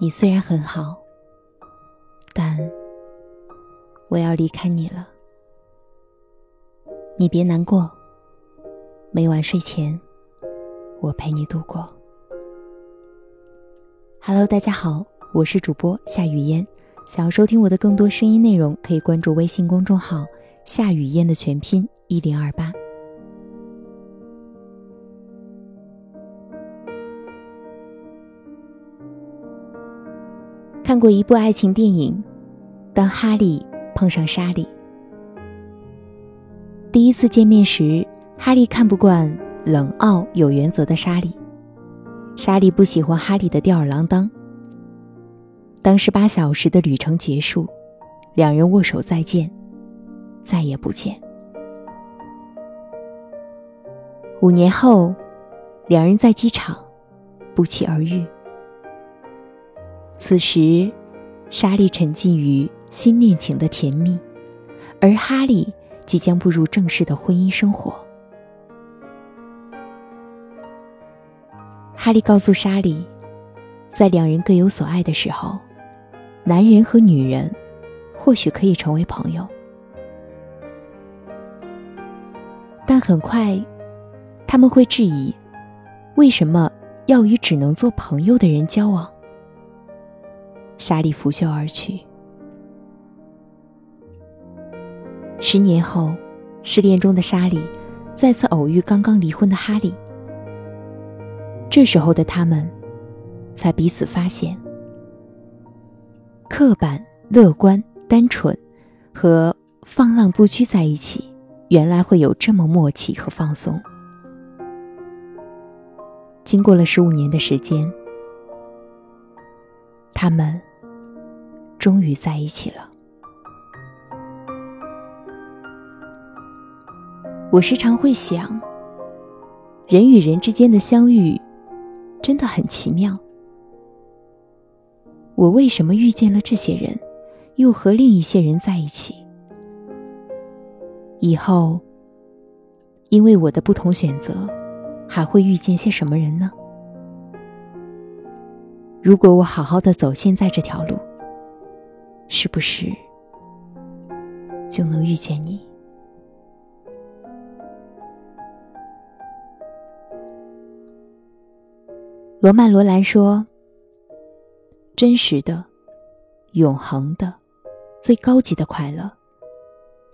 你虽然很好，但我要离开你了。你别难过，每晚睡前我陪你度过。Hello，大家好，我是主播夏雨嫣。想要收听我的更多声音内容，可以关注微信公众号“夏雨嫣”的全拼一零二八。看过一部爱情电影，《当哈利碰上莎莉》。第一次见面时，哈利看不惯冷傲有原则的莎莉，莎莉不喜欢哈利的吊儿郎当。当十八小时的旅程结束，两人握手再见，再也不见。五年后，两人在机场不期而遇。此时，莎莉沉浸于新恋情的甜蜜，而哈利即将步入正式的婚姻生活。哈利告诉莎莉，在两人各有所爱的时候，男人和女人或许可以成为朋友，但很快他们会质疑：为什么要与只能做朋友的人交往？莎莉拂袖而去。十年后，失恋中的莎莉再次偶遇刚刚离婚的哈利。这时候的他们，才彼此发现，刻板、乐观、单纯和放浪不羁在一起，原来会有这么默契和放松。经过了十五年的时间，他们。终于在一起了。我时常会想，人与人之间的相遇真的很奇妙。我为什么遇见了这些人，又和另一些人在一起？以后，因为我的不同选择，还会遇见些什么人呢？如果我好好的走现在这条路。是不是就能遇见你？罗曼·罗兰说：“真实的、永恒的、最高级的快乐，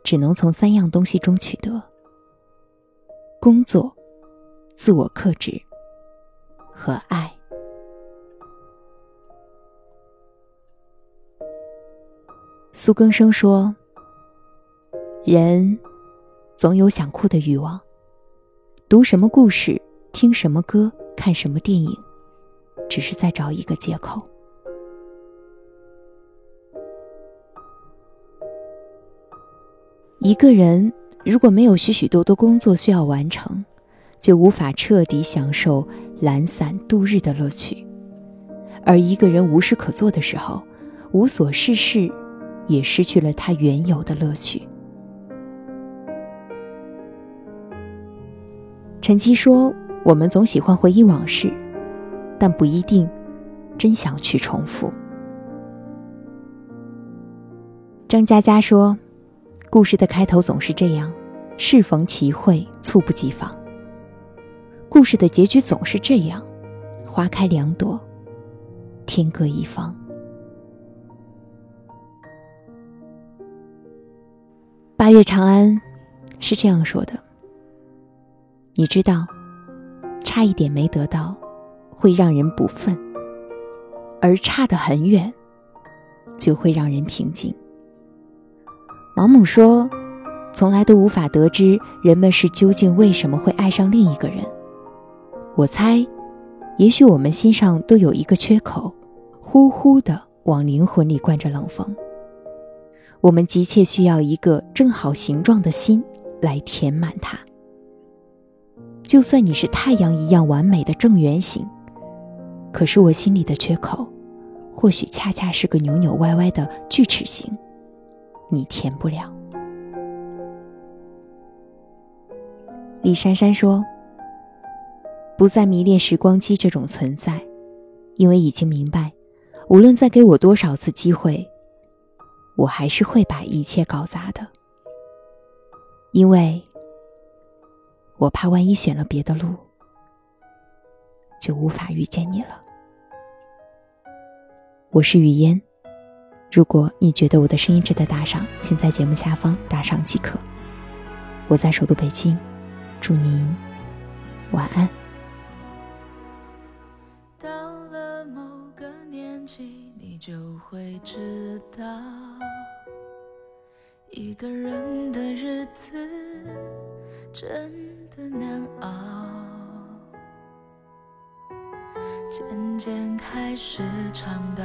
只能从三样东西中取得：工作、自我克制和爱。”苏更生说：“人总有想哭的欲望，读什么故事，听什么歌，看什么电影，只是在找一个借口。一个人如果没有许许多多工作需要完成，就无法彻底享受懒散度日的乐趣；而一个人无事可做的时候，无所事事。”也失去了他原有的乐趣。陈七说：“我们总喜欢回忆往事，但不一定真想去重复。”张嘉佳说：“故事的开头总是这样，适逢其会，猝不及防。故事的结局总是这样，花开两朵，天各一方。”八月长安是这样说的：“你知道，差一点没得到，会让人不忿；而差得很远，就会让人平静。”毛姆说：“从来都无法得知人们是究竟为什么会爱上另一个人。我猜，也许我们心上都有一个缺口，呼呼的往灵魂里灌着冷风。”我们急切需要一个正好形状的心来填满它。就算你是太阳一样完美的正圆形，可是我心里的缺口，或许恰恰是个扭扭歪歪的锯齿形，你填不了。李珊珊说：“不再迷恋时光机这种存在，因为已经明白，无论再给我多少次机会，我还是会把一切搞砸的。因为我怕万一选了别的路，就无法遇见你了。”我是雨嫣，如果你觉得我的声音值得打赏，请在节目下方打赏即可。我在首都北京。祝您晚安。到了某个年纪，你就会知道，一个人的日子真的难熬。渐渐开始尝到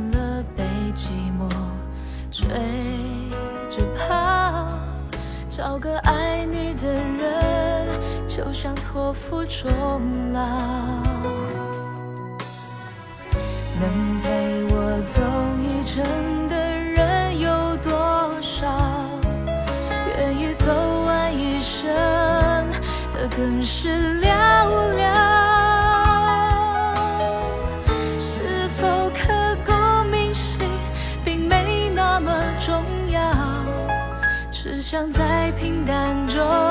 找个爱你的人。就像托付终老，能陪我走一程的人有多少？愿意走完一生的更是寥寥。是否刻骨铭心，并没那么重要，只想在感觉。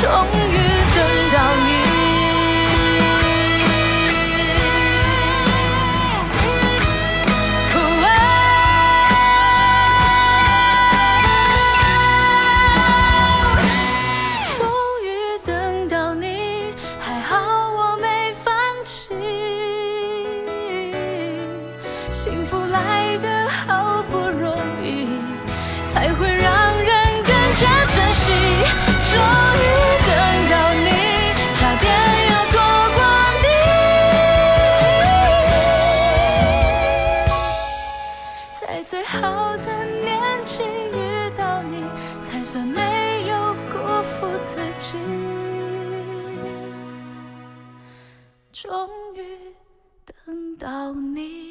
终于等到你。终于等到你还好我没放弃。幸福来得好不容易才会到你。